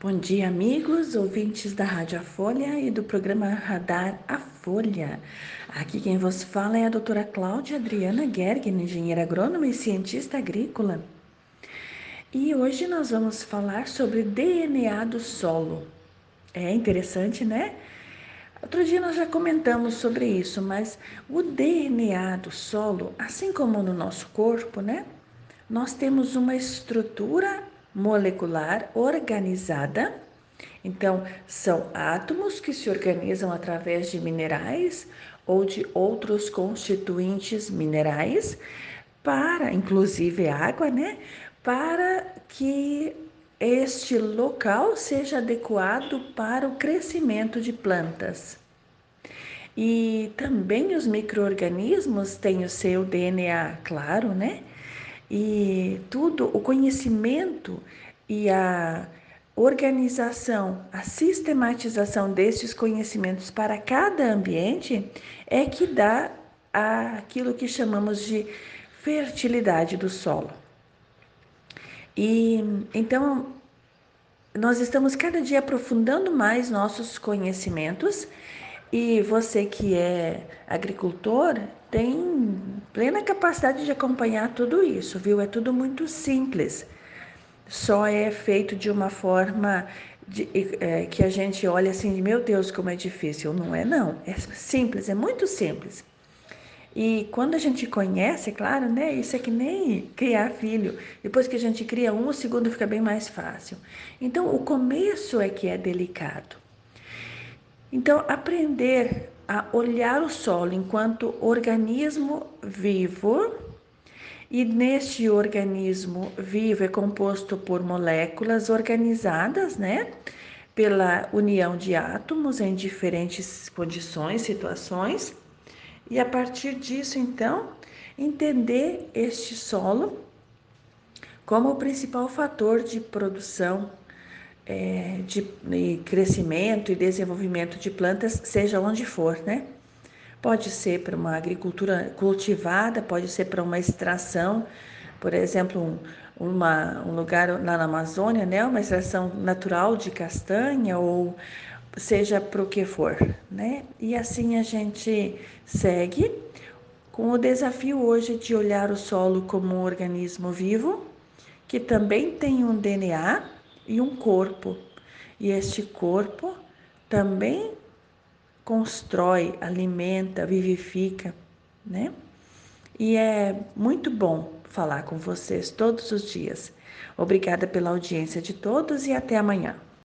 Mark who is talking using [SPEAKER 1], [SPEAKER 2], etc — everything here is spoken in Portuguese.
[SPEAKER 1] Bom dia, amigos, ouvintes da Rádio A Folha e do programa Radar A Folha. Aqui quem vos fala é a doutora Cláudia Adriana Gergen, engenheira agrônoma e cientista agrícola. E hoje nós vamos falar sobre DNA do solo. É interessante, né? Outro dia nós já comentamos sobre isso, mas o DNA do solo, assim como no nosso corpo, né? Nós temos uma estrutura molecular organizada. Então, são átomos que se organizam através de minerais ou de outros constituintes minerais para, inclusive água, né? Para que este local seja adequado para o crescimento de plantas. E também os microorganismos têm o seu DNA, claro, né? E tudo, o conhecimento e a organização, a sistematização desses conhecimentos para cada ambiente é que dá aquilo que chamamos de fertilidade do solo. E então nós estamos cada dia aprofundando mais nossos conhecimentos e você que é agricultor tem plena capacidade de acompanhar tudo isso, viu? É tudo muito simples. Só é feito de uma forma de, é, que a gente olha assim, meu Deus, como é difícil. Não é, não. É simples, é muito simples. E quando a gente conhece, claro, né? Isso é que nem criar filho. Depois que a gente cria um, o segundo fica bem mais fácil. Então, o começo é que é delicado. Então, aprender a olhar o solo enquanto organismo vivo, e neste organismo vivo é composto por moléculas organizadas, né? Pela união de átomos em diferentes condições, situações, e a partir disso, então, entender este solo como o principal fator de produção é, de, de crescimento e desenvolvimento de plantas, seja onde for, né? Pode ser para uma agricultura cultivada, pode ser para uma extração, por exemplo, um, uma, um lugar na Amazônia, né? Uma extração natural de castanha ou seja para o que for, né? E assim a gente segue com o desafio hoje de olhar o solo como um organismo vivo, que também tem um DNA e um corpo. E este corpo também constrói, alimenta, vivifica, né? E é muito bom falar com vocês todos os dias. Obrigada pela audiência de todos e até amanhã.